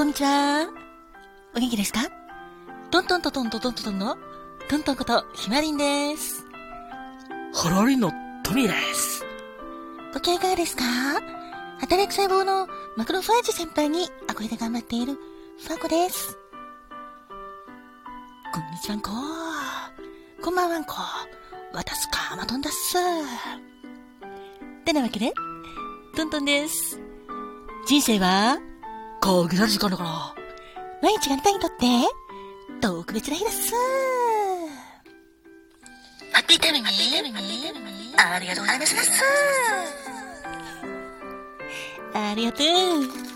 こんにちは。お元気ですか？トントントントントントントンのトントンことひまりんです。ハラリンのトミーです。ご機嫌いかがですか？働く細胞のマクロファージ先輩に憧れで頑張っているファコです。こんにちはんこ。こんばんはんこ。渡すかまとんだっす。てなわけで、トントンです。人生は、限られ時間だから。毎日があなたにとって、特別な日です。ハッピータイムに、ありがとうございます。ありがとう。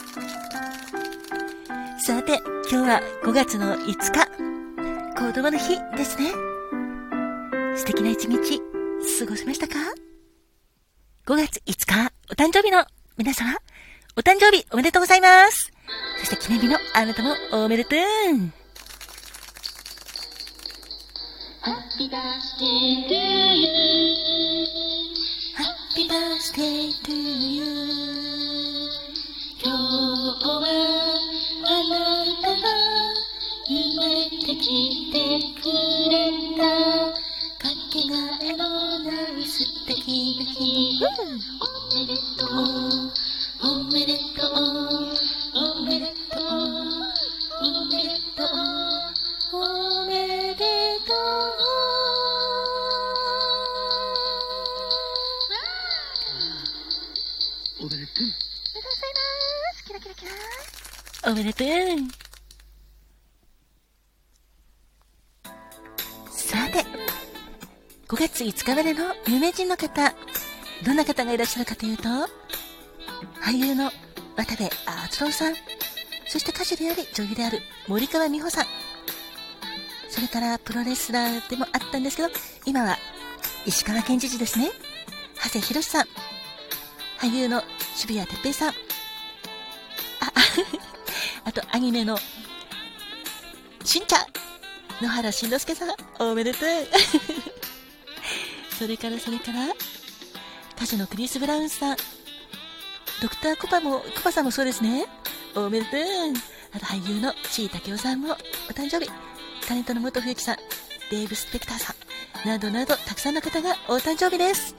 さて、今日は5月の5日、子供の日ですね。素敵な一日、過ごしましたか ?5 月5日、お誕生日の皆様、お誕生日おめでとうございます。そして記念日のあなたもおめでとう。Happy birthday to you. Happy birthday to you. 今日はあなたが生まれてきてくれたかけがえのない素敵な日。おめでとう。おめでとう。おめでとう。おめでとう。さて、5月5日までの有名人の方、どんな方がいらっしゃるかというと、俳優の渡部篤郎さん、そして歌手であり女優である森川美穂さん、それからプロレスラーでもあったんですけど、今は石川県知事ですね。長谷博さん、俳優の渋谷哲平さん。あ、と、アニメの、しんちゃん野原しんのすけさん、おめでとう それからそれから、歌手のクリス・ブラウンさん、ドクターコパも、コパさんもそうですね。おめでとうあと俳優のちいたけおさんもお誕生日。タレントの元冬木さん、デーブ・スペクターさん、などなどたくさんの方がお誕生日です。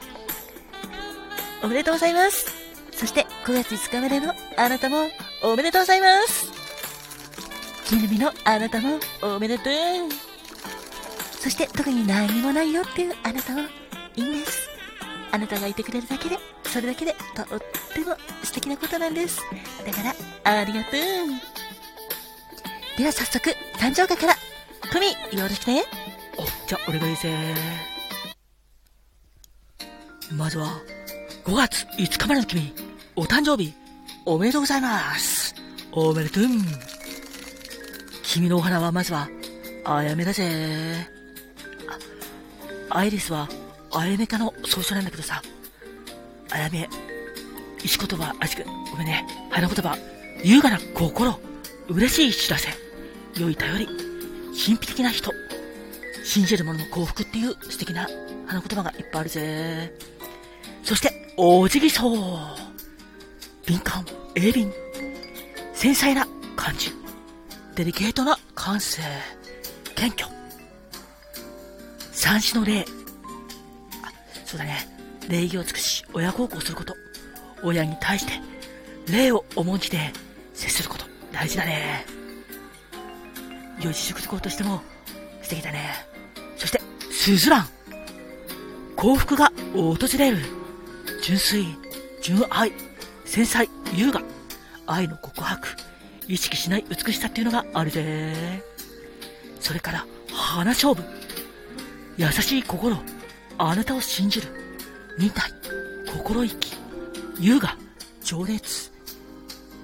おめでとうございます。そして5月5日までのあなたもおめでとうございます。記念日のあなたもおめでとう。そして特に何もないよっていうあなたもいいんです。あなたがいてくれるだけで、それだけでとっても素敵なことなんです。だから、ありがとう。では早速、誕生日から、トミ、よろしくね。お、じゃあ、お願いせまずは、5月5日までの君、お誕生日、おめでとうございます。おめでとう。君のお花はまずは、あやめだぜ。あ、アイリスは、あやめかの総称なんだけどさ、あやめ、石言葉、あしく、ごめんね、花言葉、優雅な心、嬉しい知らせ、良い頼り、神秘的な人、信じる者の幸福っていう素敵な花言葉がいっぱいあるぜ。そして、お辞儀そう。敏感、鋭敏、繊細な感じ。デリケートな感性。謙虚。三種の礼。あ、そうだね。礼儀を尽くし、親孝行すること。親に対して、礼を重んじて接すること。大事だね。四字熟語としても素敵だね。そして、スズラン。幸福が訪れる。純粋、純愛、繊細、優雅、愛の告白、意識しない美しさっていうのがあるぜ。それから、花勝負。優しい心、あなたを信じる。忍耐、心意気、優雅、情熱、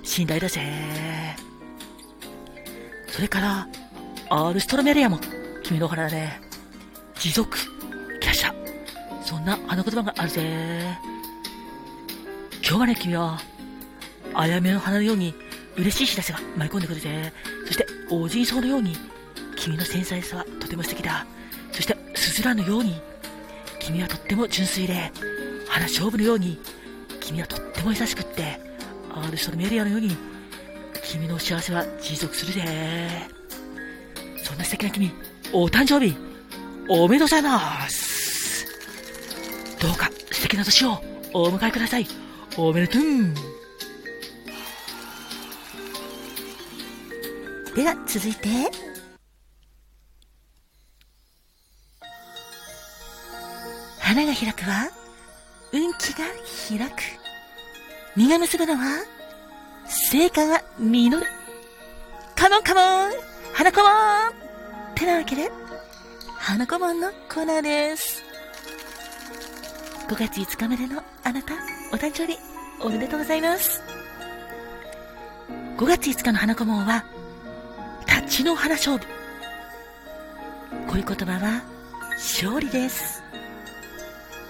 信頼だぜ。それから、アールストロメリアも、君の花だね。持続、華奢、そんな花言葉があるぜ。今日はね、君は、あやめの花のように嬉しい知らせが舞い込んでくるぜ。そして、おじいそうのように、君の繊細さはとても素敵だ。そして、すずらのように、君はとっても純粋で、花勝負のように、君はとっても優しくって、アールストルメリアのように、君の幸せは持続するぜ。そんな素敵な君、お誕生日、おめでとうございます。どうか素敵な年をお迎えください。おめでとう。では続いて、花が開くは、運気が開く。実が結ぶのは、成果が実る。カモンカモン花コモンってなわけで、花コモンのコーナーです。5月5日までのあなた、お誕生日、おめでとうございます。5月5日の花コモンは、の花勝負。こういう言葉は、勝利です。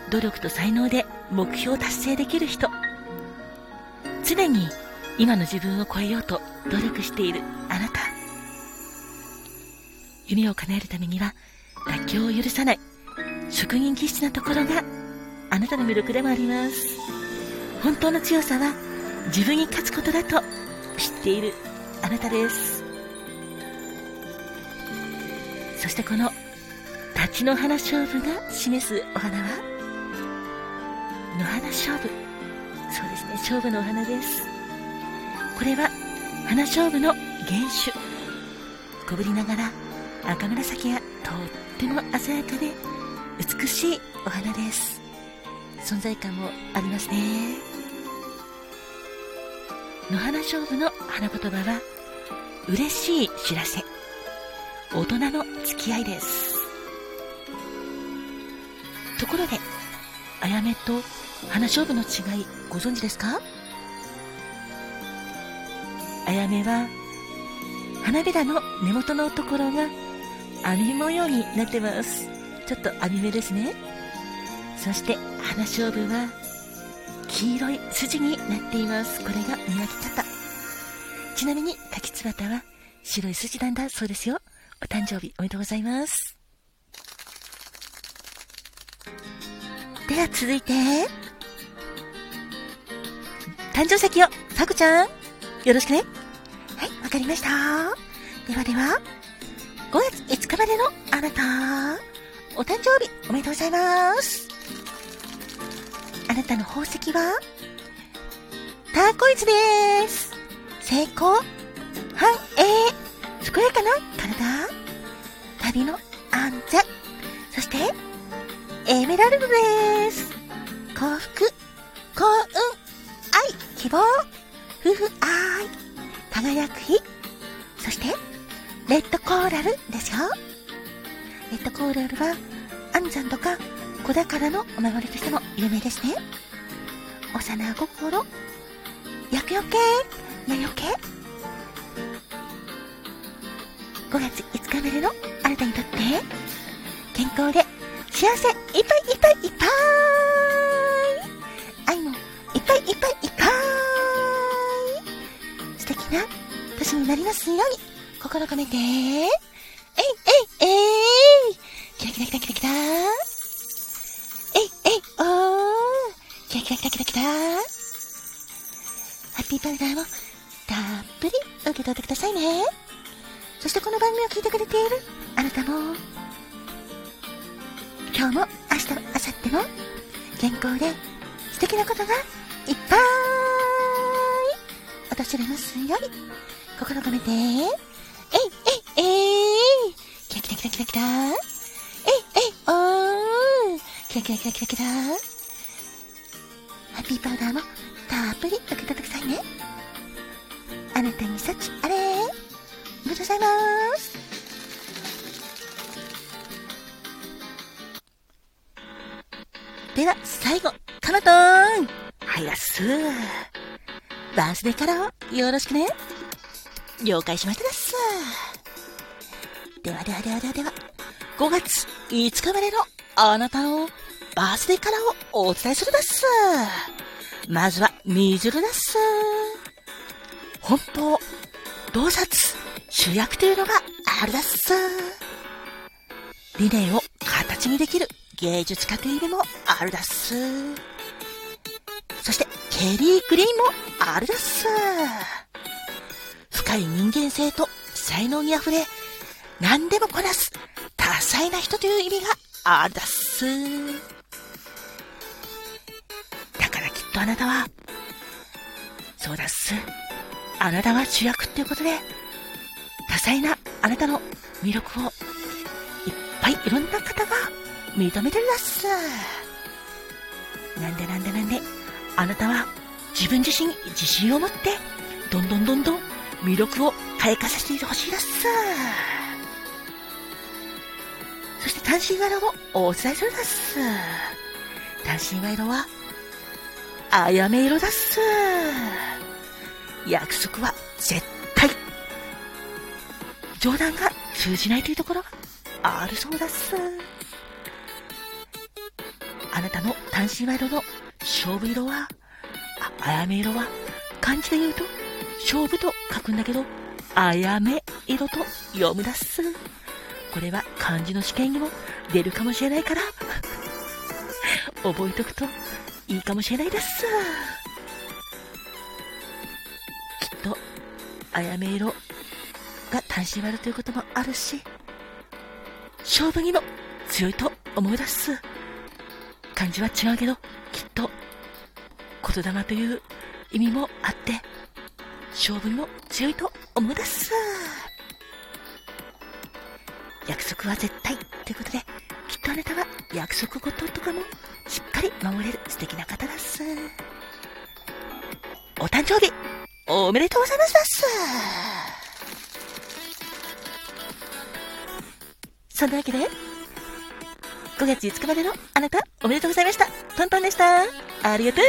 努力と才能で目標を達成できる人。常に今の自分を超えようと努力しているあなた。夢を叶えるためには妥協を許さない職人気質なところがあなたの魅力でもあります。本当の強さは自分に勝つことだと知っているあなたです。そしてこの立ちの花勝負が示すお花は野花勝負。そうですね、勝負のお花です。これは花勝負の原種。小ぶりながら赤紫がとっても鮮やかで美しいお花です。存在感もありますね野花勝負の花言葉は嬉しい知らせ大人の付き合いです。ところであやめと花勝負の違いご存知ですか？あやめは花びらの根元のところが網模様になってます。ちょっと網目ですね。そして花勝負は黄色い筋になっています。これが見分け方。ちなみに柿つばたは白い筋なんだそうですよ。お誕生日おめでとうございます。では続いて誕生石をさくちゃんよろしくね。はいわかりました。ではでは5月5日までのあなたお誕生日おめでとうございます。あなたの宝石はターコイズです。成功、繁栄、健やかな体、旅の安全、そしてエメラルドです。幸福、幸運、愛、希望、夫婦愛、輝く日、そしてレッドコーラルですよ。レッドコーラルは安産とか子宝のお守りとしても有名ですね。幼心、厄除け、魔除け。5月5日までのなにとって健康で幸せいっぱいいっぱいいっぱい。愛もいっぱいいっぱいいっぱい。素敵な年になりますように心込めて。えいえいえい。キラキラキラキラキラ。えいえいおー。キラキラキラキラキラ。ハッピーパウダーをたっぷり受け取ってくださいね。そしてこの番組を聞いてくれているたも、今日も明日も明後日も健康で素敵なことがいっぱい。訪れますように心込めて、えいえいえい。キラキラキラキラキラ。えいえいおー。キラキラキラキラキラ。ハッピーパウダーもたっぷり受け取ってくださいね。あなたに幸あれ。おめでとうございます。では、最後、かなとーんはいやっすーバースデーカラーをよろしくね。了解しましたです。ではではではではでは、5月5日までのあなたをバースデーカラーをお伝えするです。まずは、みずるです。奔放、洞察、主役というのがあるです。理念を形にできる芸術家という意味もあるです。そして、ケリー・グリーンもあるです。高い人間性と才能にあふれ、何でもこなす多彩な人という意味があるだっす。だからきっとあなたは、そうだっす。あなたが主役っていうことで、多彩なあなたの魅力をいっぱいいろんな方が認めてるだっす。なんでなんでなんで、あなたは自分自身に自信を持って、どんどんどんどん魅力を開花させてほしいだっす。そして単身ワイドもお伝えするだっす。単身ワイドは、あやめ色だっす。約束は絶対。冗談が通じないというところがあるそうだっす。あなたの単身ワイドの？勝負色は、あ、あやめ色は、漢字で言うと、勝負と書くんだけど、あやめ色と読むだっす。これは漢字の試験にも出るかもしれないから、覚えとくといいかもしれないです。きっと、あやめ色が単身割るということもあるし、勝負にも強いと思い出す。漢字は違うけど、きっと、言霊という意味もあって、勝負にも強いと思い出す。約束は絶対ということで、きっとあなたは約束事とかもしっかり守れる素敵な方だっす。お誕生日、おめでとうございますだっす。そんなわけで、5月5日までのあなたおめでとうございました。トントンでした。ありがとう。